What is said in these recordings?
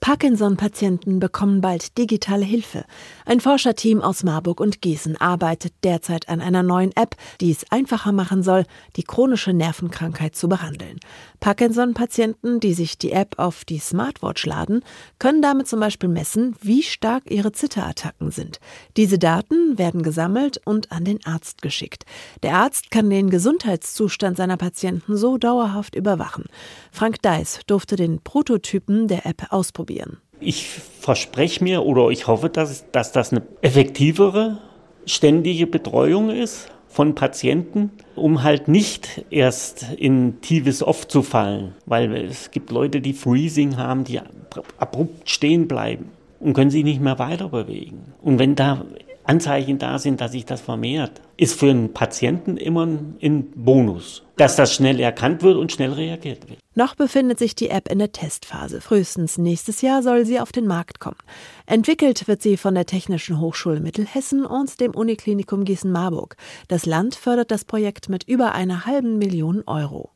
Parkinson-Patienten bekommen bald digitale Hilfe. Ein Forscherteam aus Marburg und Gießen arbeitet derzeit an einer neuen App, die es einfacher machen soll, die chronische Nervenkrankheit zu behandeln. Parkinson-Patienten, die sich die App auf die Smartwatch laden, können damit zum Beispiel messen, wie stark ihre Zitterattacken sind. Diese Daten werden gesammelt und an den Arzt geschickt. Der Arzt kann den Gesundheitszustand seiner Patienten so dauerhaft überwachen. Frank Deiss durfte den Prototypen der App ausprobieren ausprobieren. Ich verspreche mir oder ich hoffe, dass, dass das eine effektivere, ständige Betreuung ist von Patienten, um halt nicht erst in tiefes Off zu fallen. Weil es gibt Leute, die Freezing haben, die abrupt stehen bleiben und können sich nicht mehr weiter bewegen. Und wenn da Anzeichen da sind, dass sich das vermehrt, ist für einen Patienten immer ein Bonus, dass das schnell erkannt wird und schnell reagiert wird. Noch befindet sich die App in der Testphase. Frühestens nächstes Jahr soll sie auf den Markt kommen. Entwickelt wird sie von der Technischen Hochschule Mittelhessen und dem Uniklinikum Gießen-Marburg. Das Land fördert das Projekt mit über einer halben Million Euro.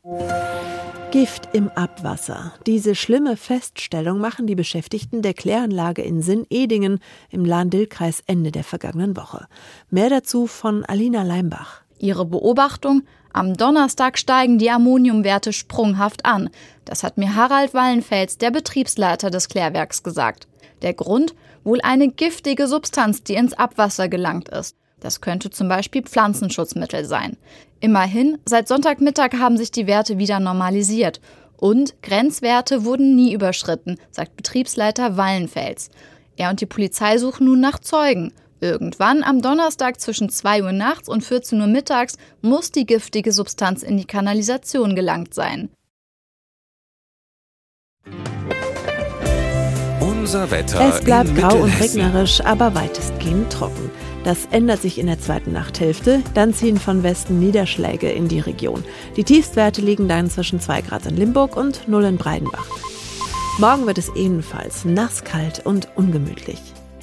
Gift im Abwasser. Diese schlimme Feststellung machen die Beschäftigten der Kläranlage in Sinn-Edingen im Lahn-Dill-Kreis Ende der vergangenen Woche. Mehr dazu von Alina Leimbach. Ihre Beobachtung? Am Donnerstag steigen die Ammoniumwerte sprunghaft an. Das hat mir Harald Wallenfels, der Betriebsleiter des Klärwerks, gesagt. Der Grund? Wohl eine giftige Substanz, die ins Abwasser gelangt ist. Das könnte zum Beispiel Pflanzenschutzmittel sein. Immerhin, seit Sonntagmittag haben sich die Werte wieder normalisiert. Und Grenzwerte wurden nie überschritten, sagt Betriebsleiter Wallenfels. Er und die Polizei suchen nun nach Zeugen. Irgendwann am Donnerstag zwischen 2 Uhr nachts und 14 Uhr mittags muss die giftige Substanz in die Kanalisation gelangt sein. Unser Wetter. Es bleibt grau und regnerisch, aber weitestgehend trocken. Das ändert sich in der zweiten Nachthälfte. Dann ziehen von Westen Niederschläge in die Region. Die Tiefstwerte liegen dann zwischen 2 Grad in Limburg und 0 in Breidenbach. Morgen wird es ebenfalls nass, kalt und ungemütlich.